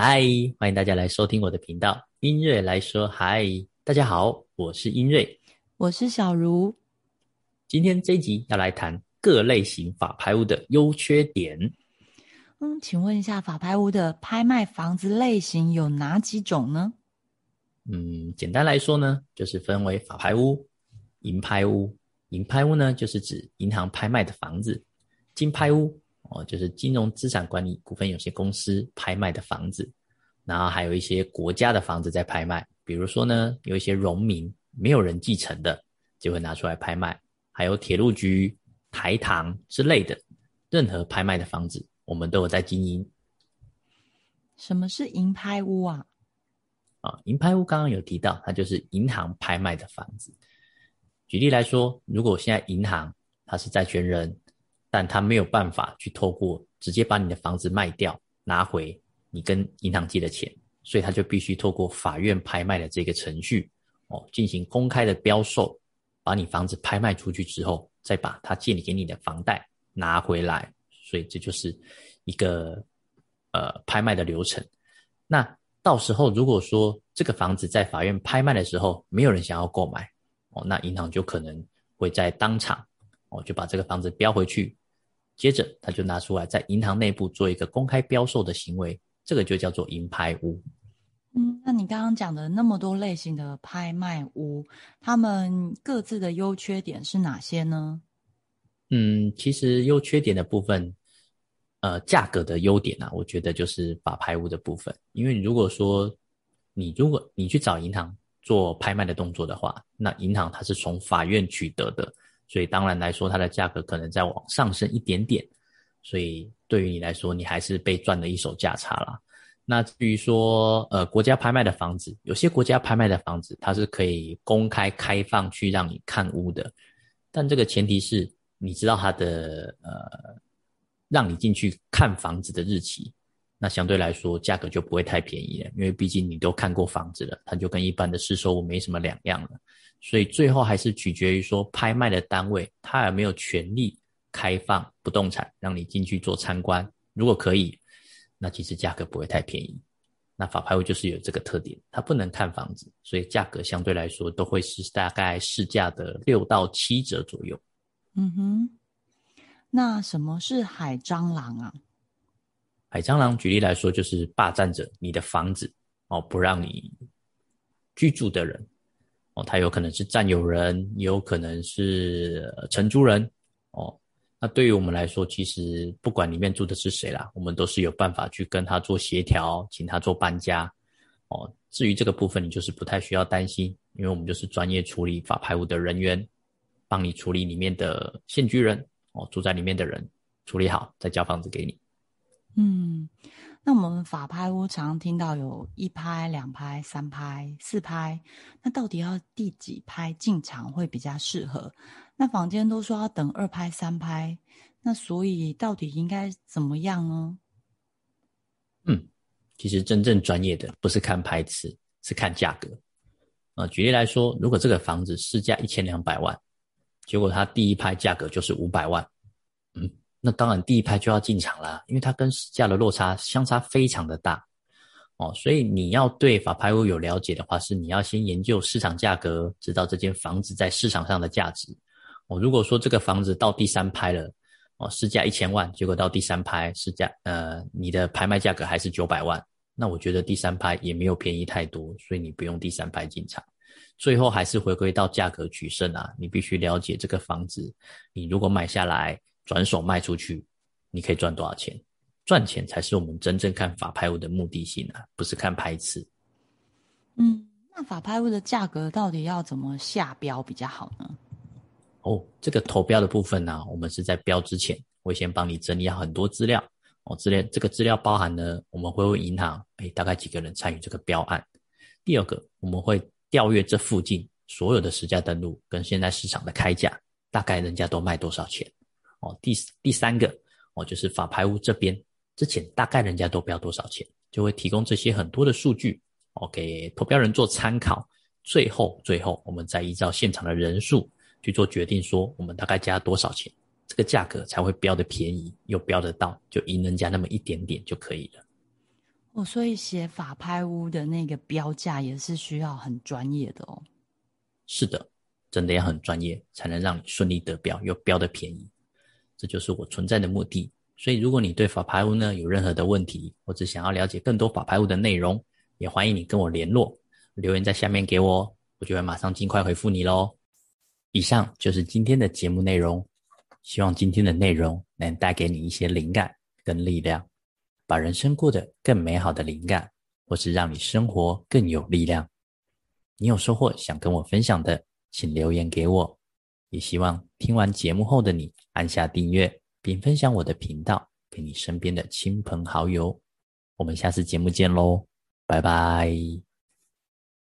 嗨，欢迎大家来收听我的频道，音瑞来说嗨，大家好，我是音瑞，我是小茹。今天这一集要来谈各类型法拍屋的优缺点。嗯，请问一下，法拍屋的拍卖房子类型有哪几种呢？嗯，简单来说呢，就是分为法拍屋、银拍屋。银拍屋呢，就是指银行拍卖的房子；金拍屋哦，就是金融资产管理股份有限公司拍卖的房子。然后还有一些国家的房子在拍卖，比如说呢，有一些农民没有人继承的，就会拿出来拍卖。还有铁路局、台糖之类的，任何拍卖的房子，我们都有在经营。什么是银拍屋啊？啊，银拍屋刚刚有提到，它就是银行拍卖的房子。举例来说，如果现在银行它是债权人，但他没有办法去透过直接把你的房子卖掉拿回你跟银行借的钱，所以他就必须透过法院拍卖的这个程序哦，进行公开的标售，把你房子拍卖出去之后，再把他借你给你的房贷拿回来。所以这就是一个呃拍卖的流程。那到时候如果说这个房子在法院拍卖的时候，没有人想要购买哦，那银行就可能会在当场哦就把这个房子标回去，接着他就拿出来在银行内部做一个公开标售的行为，这个就叫做银拍屋。嗯，那你刚刚讲的那么多类型的拍卖屋，他们各自的优缺点是哪些呢？嗯，其实优缺点的部分。呃，价格的优点啊，我觉得就是法拍屋的部分。因为如果说你如果你去找银行做拍卖的动作的话，那银行它是从法院取得的，所以当然来说它的价格可能再往上升一点点。所以对于你来说，你还是被赚了一手价差啦。那至于说呃国家拍卖的房子，有些国家拍卖的房子它是可以公开开放去让你看屋的，但这个前提是你知道它的呃。让你进去看房子的日期，那相对来说价格就不会太便宜了，因为毕竟你都看过房子了，它就跟一般的市售屋没什么两样了。所以最后还是取决于说拍卖的单位他有没有权利开放不动产让你进去做参观。如果可以，那其实价格不会太便宜。那法拍屋就是有这个特点，它不能看房子，所以价格相对来说都会是大概市价的六到七折左右。嗯哼。那什么是海蟑螂啊？海蟑螂举例来说，就是霸占着你的房子哦，不让你居住的人哦，他有可能是占有人，也有可能是承租人哦。那对于我们来说，其实不管里面住的是谁啦，我们都是有办法去跟他做协调，请他做搬家哦。至于这个部分，你就是不太需要担心，因为我们就是专业处理法拍屋的人员，帮你处理里面的现居人。哦，住在里面的人处理好，再交房子给你。嗯，那我们法拍屋常常听到有一拍、两拍、三拍、四拍，那到底要第几拍进场会比较适合？那坊间都说要等二拍、三拍，那所以到底应该怎么样呢？嗯，其实真正专业的不是看拍次，是看价格。啊，举例来说，如果这个房子市价一千两百万。结果他第一拍价格就是五百万，那当然第一拍就要进场了，因为它跟市价的落差相差非常的大，哦，所以你要对法拍屋有了解的话，是你要先研究市场价格，知道这间房子在市场上的价值。哦，如果说这个房子到第三拍了，哦，市价一千万，结果到第三拍市价，呃，你的拍卖价格还是九百万，那我觉得第三拍也没有便宜太多，所以你不用第三拍进场。最后还是回归到价格取胜啊！你必须了解这个房子，你如果买下来转手卖出去，你可以赚多少钱？赚钱才是我们真正看法拍物的目的性啊，不是看拍次。嗯，那法拍物的价格到底要怎么下标比较好呢？哦，这个投标的部分呢，我们是在标之前会先帮你整理好很多资料哦，资料这个资料包含呢，我们会问银行，哎，大概几个人参与这个标案？第二个，我们会。调阅这附近所有的实价登录跟现在市场的开价，大概人家都卖多少钱？哦，第第三个哦，就是法拍屋这边之前大概人家都标多少钱，就会提供这些很多的数据哦，给投标人做参考。最后最后，我们再依照现场的人数去做决定，说我们大概加多少钱，这个价格才会标的便宜又标得到，就赢人家那么一点点就可以了。哦，所以写法拍屋的那个标价也是需要很专业的哦。是的，真的要很专业，才能让你顺利得标又标的便宜。这就是我存在的目的。所以，如果你对法拍屋呢有任何的问题，或者想要了解更多法拍屋的内容，也欢迎你跟我联络，留言在下面给我，我就会马上尽快回复你喽。以上就是今天的节目内容，希望今天的内容能带给你一些灵感跟力量，把人生过得更美好的灵感，或是让你生活更有力量。你有收获想跟我分享的，请留言给我。也希望听完节目后的你按下订阅。并分享我的频道给你身边的亲朋好友。我们下次节目见喽，拜拜。